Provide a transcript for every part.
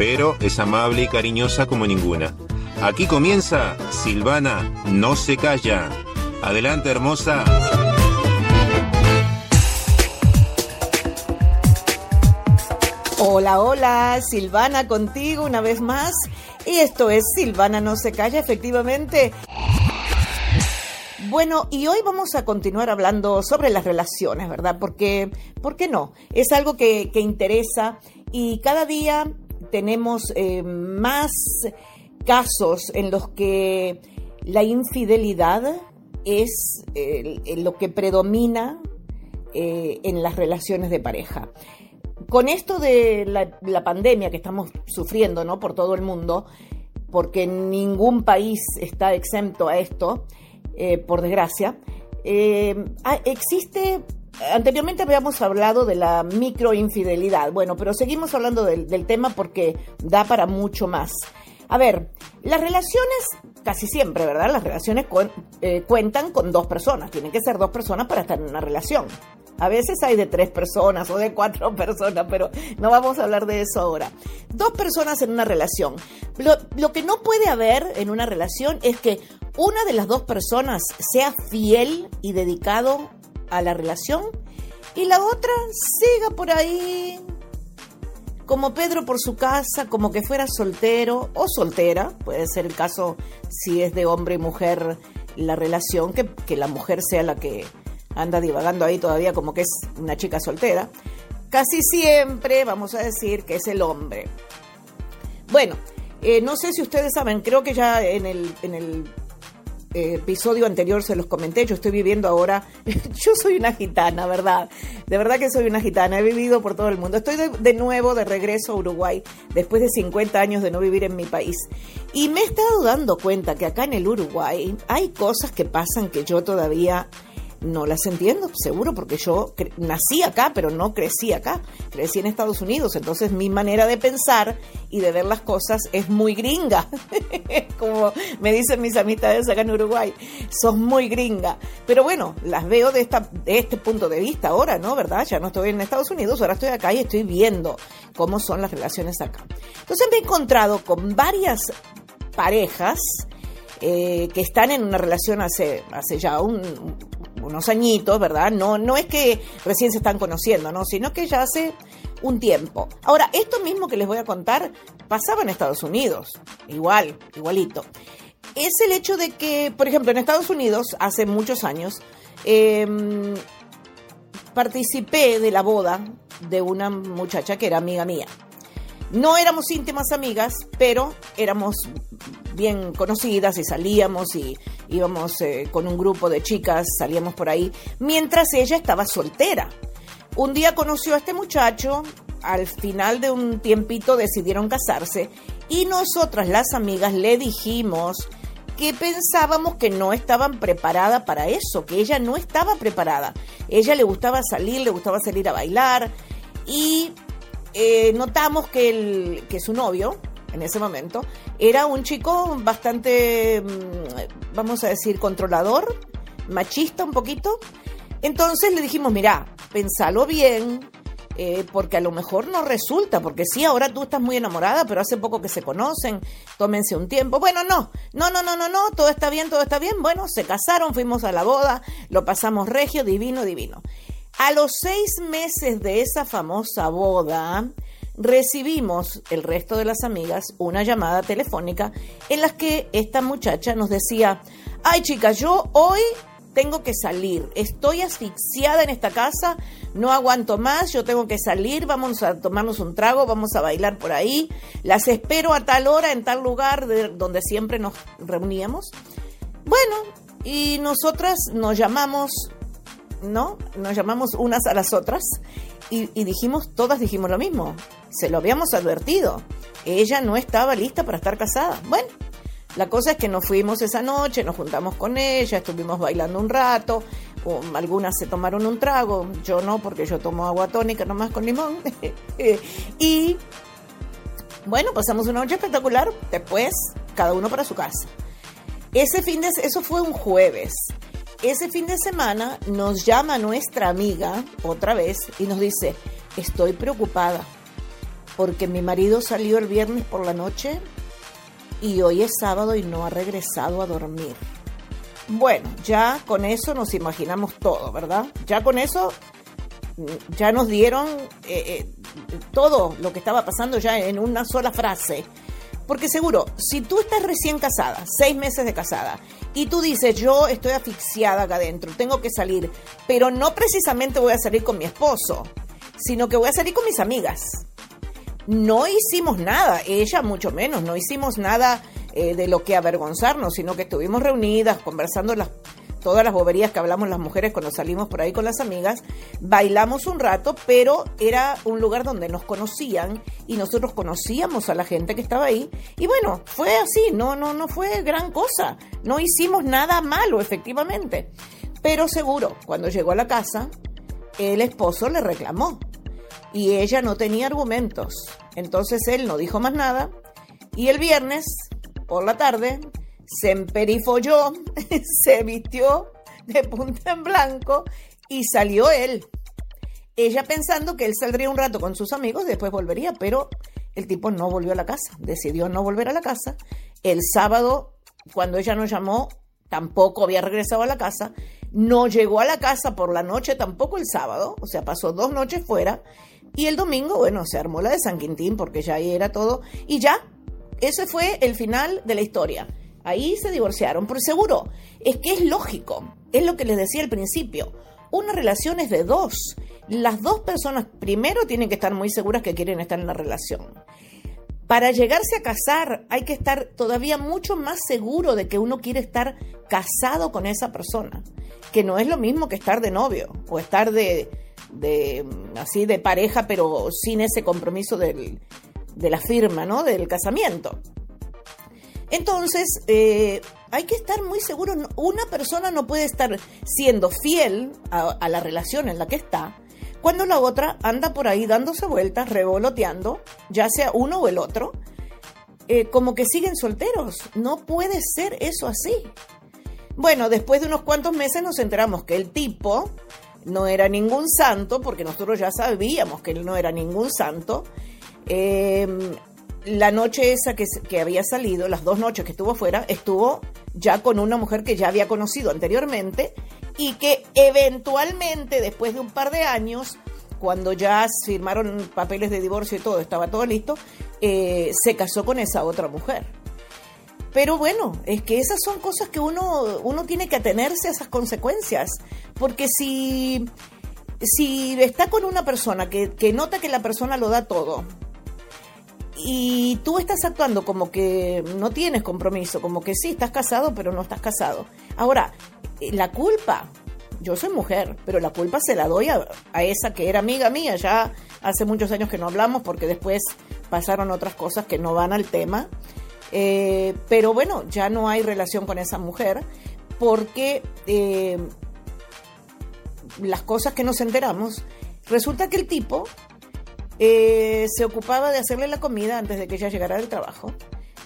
pero es amable y cariñosa como ninguna. Aquí comienza Silvana no se calla. Adelante, hermosa. Hola, hola, Silvana contigo una vez más. Y esto es Silvana no se calla, efectivamente. Bueno, y hoy vamos a continuar hablando sobre las relaciones, ¿verdad? Porque, ¿por qué no? Es algo que, interesa y cada día tenemos eh, más casos en los que la infidelidad es eh, lo que predomina eh, en las relaciones de pareja. Con esto de la, la, pandemia que estamos sufriendo ¿no? por todo el mundo, porque ningún país está exento a esto, por desgracia. Ah, existe, anteriormente habíamos hablado de la microinfidelidad, bueno, pero seguimos hablando del, tema porque da para mucho más. A ver, las relaciones, casi siempre, ¿verdad? Las relaciones eh, cuentan con dos personas, tienen que ser dos personas para estar en una relación. A veces hay de tres personas o de cuatro personas, pero no vamos a hablar de eso ahora. Dos personas en una relación. Lo, lo que no puede haber en una relación es que una de las dos personas sea fiel y dedicado a la relación y la otra siga por ahí como Pedro por su casa, como que fuera soltero o soltera, puede ser el caso si es de hombre y mujer la relación, que, que la mujer sea la que anda divagando ahí todavía como que es una chica soltera. Casi siempre vamos a decir que es el hombre. Bueno, eh, no sé si ustedes saben, creo que ya en el, en el episodio anterior se los comenté, yo estoy viviendo ahora, yo soy una gitana, ¿verdad? De verdad que soy una gitana, he vivido por todo el mundo. Estoy de, nuevo de regreso a Uruguay después de 50 años de no vivir en mi país. Y me he estado dando cuenta que acá en el Uruguay hay cosas que pasan que yo todavía no las entiendo, seguro, porque yo nací acá, pero no crecí acá. Crecí en Estados Unidos, entonces mi manera de pensar y de ver las cosas es muy gringa. Como me dicen mis amistades acá en Uruguay, sos muy gringa. Pero bueno, las veo de, esta, de este punto de vista ahora, ¿no? ¿Verdad? Ya no estoy en Estados Unidos, ahora estoy acá y estoy viendo cómo son las relaciones acá. Entonces me he encontrado con varias parejas eh, que están en una relación hace, hace ya un, unos añitos, ¿verdad? No, no es que recién se están conociendo, ¿no? Sino que ya hace un tiempo. Ahora, esto mismo que les voy a contar pasaba en Estados Unidos, igual, igualito. Es el hecho de que, por ejemplo, en Estados Unidos, hace muchos años, em, participé de la boda de una muchacha que era amiga mía. No éramos íntimas amigas, pero éramos bien conocidas y salíamos y íbamos eh, con un grupo de chicas, salíamos por ahí, mientras ella estaba soltera. Un día conoció a este muchacho, al final de un tiempito decidieron casarse y nosotras las amigas le dijimos que pensábamos que no estaban preparadas para eso, que ella no estaba preparada. Ella le gustaba salir, le gustaba salir a bailar y eh, notamos que, el, que su novio, en ese momento, era un chico bastante, mm, vamos a decir, controlador, machista un poquito. Entonces le dijimos, mira, pensalo bien, eh, porque a lo mejor no resulta, porque sí, ahora tú estás muy enamorada, pero hace poco que se conocen, tómense un tiempo. Bueno, no, no, no, no, no, no, todo está bien, todo está bien. Bueno, se casaron, fuimos a la boda, lo pasamos regio, divino, divino. A los seis meses de esa famosa boda, recibimos el resto de las amigas una llamada telefónica en la que esta muchacha nos decía, ay chicas, yo hoy tengo que salir, estoy asfixiada en esta casa, no aguanto más, yo tengo que salir, vamos a tomarnos un trago, vamos a bailar por ahí, las espero a tal hora en tal lugar de donde siempre nos reuníamos. Bueno, y nosotras nos llamamos ¿no? Nos llamamos unas a las otras y, dijimos, todas dijimos lo mismo. Se lo habíamos advertido. ella no estaba lista para estar casada. Bueno, la cosa es que nos fuimos esa noche, nos juntamos con ella, estuvimos bailando un rato, algunas se tomaron un trago, yo no, porque yo tomo agua tónica nomás con limón. y bueno, pasamos una noche espectacular, después cada uno para su casa. Ese fin de eso fue un jueves. Ese fin de semana nos llama nuestra amiga otra vez y nos dice, estoy preocupada porque mi marido salió el viernes por la noche y hoy es sábado y no ha regresado a dormir. Bueno, ya con eso nos imaginamos todo, ¿verdad? Ya con eso mm, ya nos dieron eh, eh, todo lo que estaba pasando ya en una sola frase. Porque seguro, si tú estás recién casada, seis meses de casada, y tú dices, yo estoy asfixiada acá adentro, tengo que salir, pero no precisamente voy a salir con mi esposo, sino que voy a salir con mis amigas. No hicimos nada, ella mucho menos, no hicimos nada eh, de lo que avergonzarnos, sino que estuvimos reunidas conversando las todas las boberías que hablamos las mujeres cuando salimos por ahí con las amigas, bailamos un rato, pero era un lugar donde nos conocían y nosotros conocíamos a la gente que estaba ahí y bueno, fue así, no no no fue gran cosa, no hicimos nada malo efectivamente. Pero seguro, cuando llegó a la casa, el esposo le reclamó y ella no tenía argumentos. Entonces él no dijo más nada y el viernes por la tarde se emperifolló, se vistió de punta en blanco y salió él. Ella pensando que él saldría un rato con sus amigos después volvería, pero el tipo no volvió a la casa, decidió no volver a la casa. El sábado, cuando ella nos llamó, tampoco había regresado a la casa. No llegó a la casa por la noche tampoco el sábado, o sea, pasó dos noches fuera. Y el domingo, bueno, se armó la de San Quintín porque ya ahí era todo. Y ya, ese fue el final de la historia. Ahí se divorciaron, por seguro. Es que es lógico. Es lo que les decía al principio. Una relación es de dos. Las dos personas primero tienen que estar muy seguras que quieren estar en la relación. Para llegarse a casar hay que estar todavía mucho más seguro de que uno quiere estar casado con esa persona, que no es lo mismo que estar de novio o estar de, así de pareja pero sin ese compromiso de la firma, ¿no? Del casamiento. Entonces, eh, hay que estar muy seguro. Una persona no puede estar siendo fiel a, la relación en la que está cuando la otra anda por ahí dándose vueltas, revoloteando, ya sea uno o el otro, eh, como que siguen solteros. No puede ser eso así. Bueno, después de unos cuantos meses nos enteramos que el tipo no era ningún santo, porque nosotros ya sabíamos que él no era ningún santo. Eh, la noche esa que, había salido, las dos noches que estuvo fuera, estuvo ya con una mujer que ya había conocido anteriormente y que eventualmente, después de un par de años, cuando ya firmaron papeles de divorcio y todo, estaba todo listo, eh, se casó con esa otra mujer. Pero bueno, es que esas son cosas que uno, uno tiene que atenerse a esas consecuencias, porque si, si está con una persona que, que nota que la persona lo da todo, y tú estás actuando como que no tienes compromiso, como que sí, estás casado, pero no estás casado. Ahora, eh, la culpa, yo soy mujer, pero la culpa se la doy a, esa que era amiga mía, ya hace muchos años que no hablamos porque después pasaron otras cosas que no van al tema. Eh, pero bueno, ya no hay relación con esa mujer porque eh, las cosas que nos enteramos, resulta que el tipo eh, se ocupaba de hacerle la comida antes de que ella llegara del trabajo,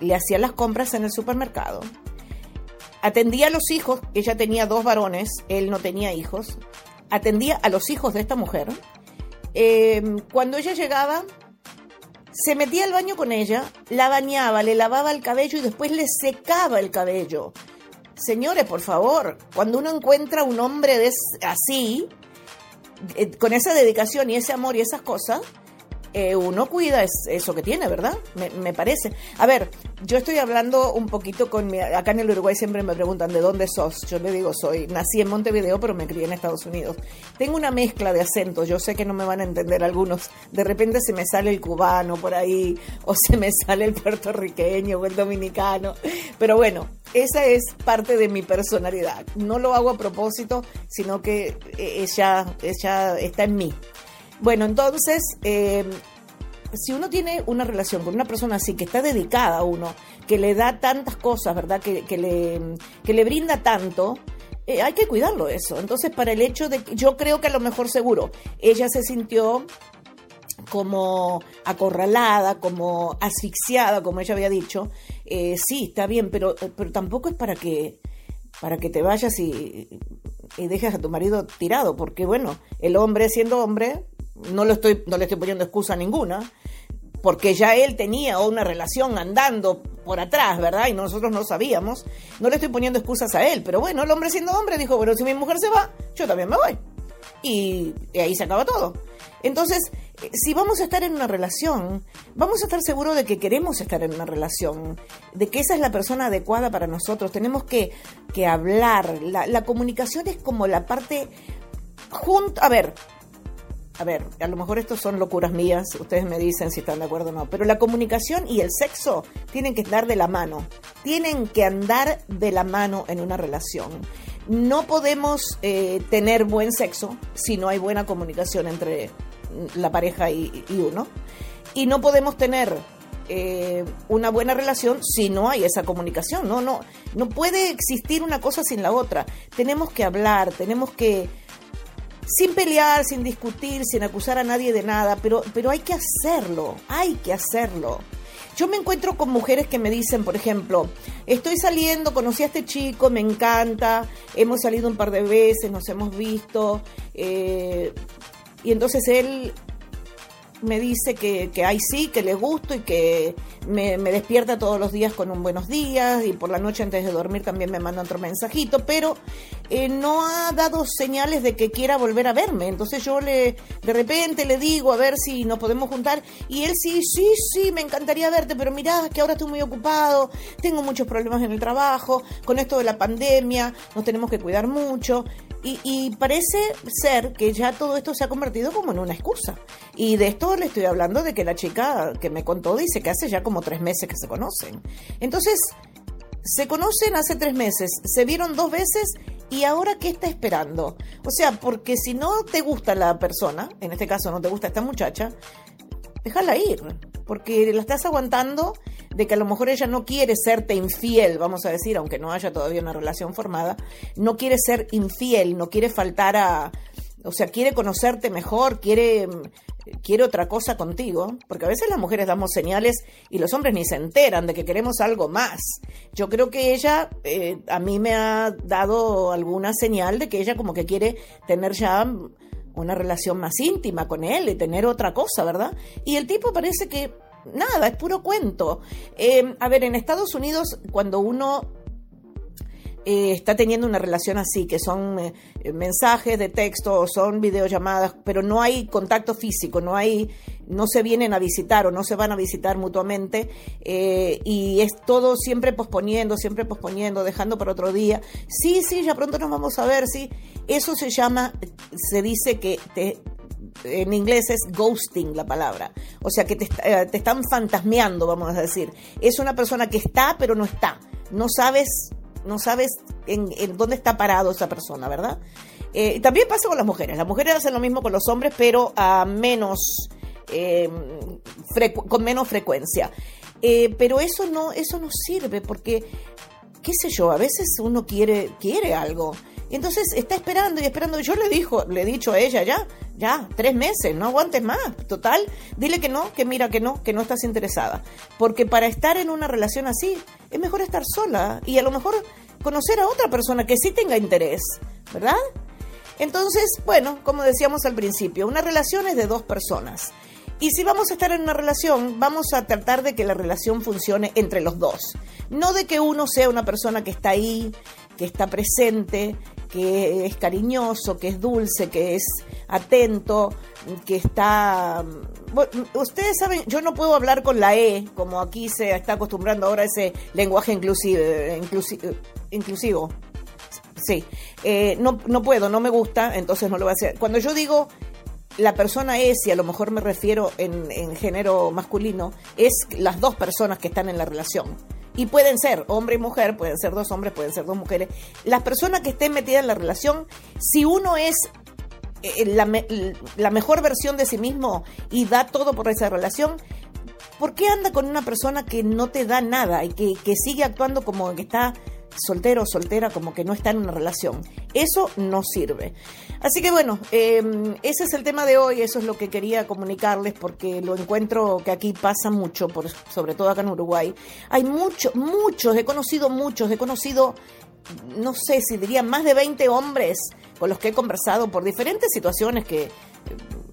le hacía las compras en el supermercado, atendía a los hijos, ella tenía dos varones, él no tenía hijos, atendía a los hijos de esta mujer. Eh, cuando ella llegaba, se metía al baño con ella, la bañaba, le lavaba el cabello y después le secaba el cabello. Señores, por favor, cuando uno encuentra un hombre así, eh, con esa dedicación y ese amor y esas cosas, eh, uno cuida eso que tiene, ¿verdad? Me, parece. A ver, yo estoy hablando un poquito con mi... Acá en el Uruguay siempre me preguntan de dónde sos. Yo le digo, soy... Nací en Montevideo, pero me crié en Estados Unidos. Tengo una mezcla de acentos. Yo sé que no me van a entender algunos. De repente se me sale el cubano por ahí, o se me sale el puertorriqueño o el dominicano. Pero bueno, esa es parte de mi personalidad. No lo hago a propósito, sino que ella, ella está en mí. Bueno, entonces, eh, si uno tiene una relación con una persona así, que está dedicada a uno, que le da tantas cosas, ¿verdad? Que, que le, que le brinda tanto, eh, hay que cuidarlo eso. Entonces, para el hecho de que yo creo que a lo mejor seguro, ella se sintió como acorralada, como asfixiada, como ella había dicho, eh, sí, está bien, pero, pero tampoco es para que, para que te vayas y, y dejes a tu marido tirado, porque bueno, el hombre siendo hombre, no, lo estoy, no le estoy poniendo excusa ninguna, porque ya él tenía una relación andando por atrás, ¿verdad? Y nosotros no sabíamos. No le estoy poniendo excusas a él, pero bueno, el hombre siendo hombre dijo, bueno, si mi mujer se va, yo también me voy. Y, ahí se acaba todo. Entonces, si vamos a estar en una relación, vamos a estar seguros de que queremos estar en una relación, de que esa es la persona adecuada para nosotros. Tenemos que, que hablar. La, la comunicación es como la parte junto... A ver, a ver, a lo mejor esto son locuras mías, ustedes me dicen si están de acuerdo o no, pero la comunicación y el sexo tienen que andar de la mano, tienen que andar de la mano en una relación. No podemos eh, tener buen sexo si no hay buena comunicación entre la pareja y, uno. Y no podemos tener eh, una buena relación si no hay esa comunicación. No, no, no puede existir una cosa sin la otra. Tenemos que hablar, tenemos que sin pelear, sin discutir, sin acusar a nadie de nada, pero, pero hay que hacerlo, hay que hacerlo. Yo me encuentro con mujeres que me dicen, por ejemplo, estoy saliendo, conocí a este chico, me encanta, hemos salido un par de veces, nos hemos visto, eh, y entonces él me dice que, que ay sí, que le gusto y que me, despierta todos los días con un buenos días y por la noche antes de dormir también me manda otro mensajito, pero eh, no ha dado señales de que quiera volver a verme. Entonces yo le de repente le digo a ver si nos podemos juntar y él sí, sí, sí, me encantaría verte, pero mirá que ahora estoy muy ocupado, tengo muchos problemas en el trabajo, con esto de la pandemia nos tenemos que cuidar mucho. Y, parece ser que ya todo esto se ha convertido como en una excusa. Y de esto le estoy hablando de que la chica que me contó dice que hace ya como tres meses que se conocen. Entonces, se conocen hace tres meses, se vieron dos veces y ahora qué está esperando. O sea, porque si no te gusta la persona, en este caso no te gusta esta muchacha, déjala ir, porque la estás aguantando de que a lo mejor ella no quiere serte infiel, vamos a decir, aunque no haya todavía una relación formada, no quiere ser infiel, no quiere faltar a, o sea, quiere conocerte mejor, quiere, quiere otra cosa contigo, porque a veces las mujeres damos señales y los hombres ni se enteran de que queremos algo más. Yo creo que ella eh, a mí me ha dado alguna señal de que ella como que quiere tener ya una relación más íntima con él y tener otra cosa, ¿verdad? Y el tipo parece que nada, es puro cuento. Eh, a ver, en Estados Unidos, cuando uno eh, está teniendo una relación así, que son eh, mensajes de texto o son videollamadas, pero no hay contacto físico, no hay, no se vienen a visitar o no se van a visitar mutuamente y es todo siempre posponiendo, siempre posponiendo, dejando para otro día. Sí, sí, ya pronto nos vamos a ver, sí. Eso se llama, se dice que te en inglés es ghosting la palabra. O sea, que te, eh, te, están fantasmeando, vamos a decir. Es una persona que está, pero no está. No sabes, no sabes en, dónde está parado esa persona, ¿verdad? Eh, también pasa con las mujeres. Las mujeres hacen lo mismo con los hombres, pero a menos, eh, con menos frecuencia. pero eso no, eso no sirve porque, qué sé yo, a veces uno quiere, quiere algo y entonces está esperando y esperando. Yo le dijo, le he dicho a ella ya, ya, tres meses, no aguantes más. Total, dile que no, que mira que no, que no estás interesada. Porque para estar en una relación así, es mejor estar sola y a lo mejor conocer a otra persona que sí tenga interés, ¿verdad? Entonces, bueno, como decíamos al principio, una relación es de dos personas. Y si vamos a estar en una relación, vamos a tratar de que la relación funcione entre los dos. No de que uno sea una persona que está ahí, que está presente, que es cariñoso, que es dulce, que es atento, que está... ustedes saben, yo no puedo hablar con la E, como aquí se está acostumbrando ahora ese lenguaje inclusive, inclusivo. Sí, eh, no, no puedo, no me gusta, entonces no lo voy a hacer. Cuando yo digo la persona es, y a lo mejor me refiero en, en género masculino, es las dos personas que están en la relación y pueden ser hombre y mujer, pueden ser dos hombres, pueden ser dos mujeres. Las personas que estén metidas en la relación, si uno es eh, la, la, mejor versión de sí mismo y da todo por esa relación, ¿por qué anda con una persona que no te da nada y que, que sigue actuando como que está soltero o soltera como que no está en una relación. Eso no sirve. Así que bueno, em, ese es el tema de hoy, eso es lo que quería comunicarles porque lo encuentro que aquí pasa mucho, por, sobre todo acá en Uruguay. Hay muchos, muchos, he conocido muchos, he conocido, no sé si diría más de 20 hombres con los que he conversado por diferentes situaciones que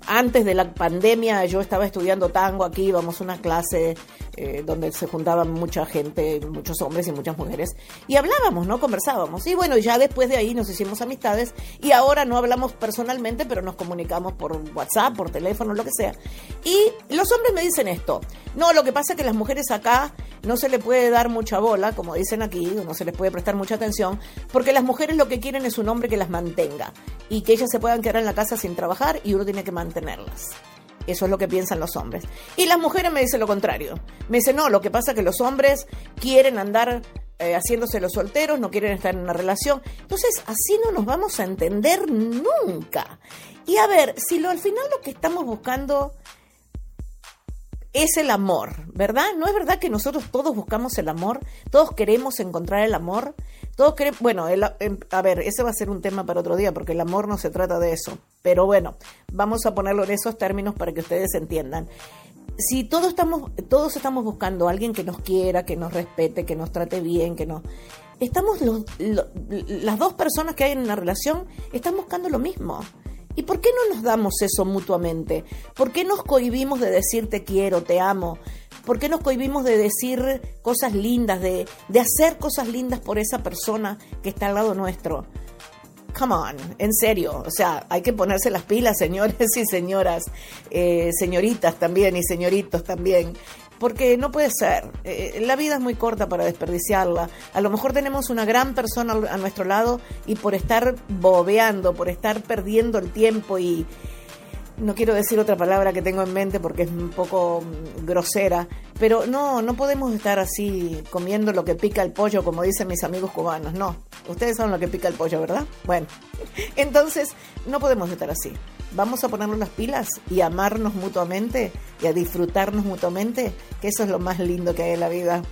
antes de la pandemia yo estaba estudiando tango aquí, íbamos a una clase eh, donde se juntaban mucha gente, muchos hombres y muchas mujeres, y hablábamos, ¿no? Conversábamos. Y bueno, ya después de ahí nos hicimos amistades y ahora no hablamos personalmente, pero nos comunicamos por WhatsApp, por teléfono, lo que sea. Y los hombres me dicen esto, no, lo que pasa es que las mujeres acá no se le puede dar mucha bola, como dicen aquí, no se les puede prestar mucha atención, porque las mujeres lo que quieren es un hombre que las mantenga y que ellas se puedan quedar en la casa sin trabajar y uno tiene que mantenerlas. Eso es lo que piensan los hombres. Y las mujeres me dicen lo contrario. Me dicen, no, lo que pasa es que los hombres quieren andar eh, haciéndose los solteros, no quieren estar en una relación. Entonces, así no nos vamos a entender nunca. Y a ver, si lo, al final lo que estamos buscando es el amor, ¿verdad? ¿No es verdad que nosotros todos buscamos el amor? Todos queremos encontrar el amor. Todos queremos, bueno, em, a ver, ese va a ser un tema para otro día porque el amor no se trata de eso. Pero bueno, vamos a ponerlo en esos términos para que ustedes entiendan. Si todos estamos, todos estamos buscando alguien que nos quiera, que nos respete, que nos trate bien, que nos... Estamos las dos personas que hay en una relación están buscando lo mismo. ¿Y por qué no nos damos eso mutuamente? ¿Por qué nos cohibimos de decir te quiero, te amo? ¿Por qué nos cohibimos de decir cosas lindas, de, de hacer cosas lindas por esa persona que está al lado nuestro? Come on, en serio, o sea, hay que ponerse las pilas, señores y señoras, eh, señoritas también y señoritos también porque no puede ser. Eh, la vida es muy corta para desperdiciarla. A lo mejor tenemos una gran persona a nuestro lado y por estar bobeando, por estar perdiendo el tiempo y no quiero decir otra palabra que tengo en mente porque es un poco mm, grosera, pero no, no podemos estar así comiendo lo que pica el pollo, como dicen mis amigos cubanos. No, ustedes saben lo que pica el pollo, ¿verdad? Bueno, entonces no podemos estar así vamos a ponernos las pilas y amarnos mutuamente y a disfrutarnos mutuamente, que eso es lo más lindo que hay en la vida.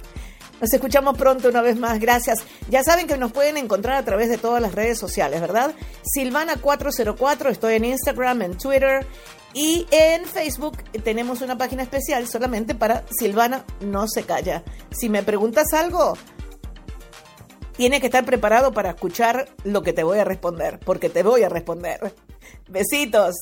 Nos escuchamos pronto una vez más, gracias. Ya saben que nos pueden encontrar a través de todas las redes sociales, ¿verdad? Silvana404, estoy en Instagram, en Twitter y en Facebook tenemos una página especial solamente para Silvana No Se Calla. Si me preguntas algo, tienes que estar preparado para escuchar lo que te voy a responder, porque te voy a responder. Besitos.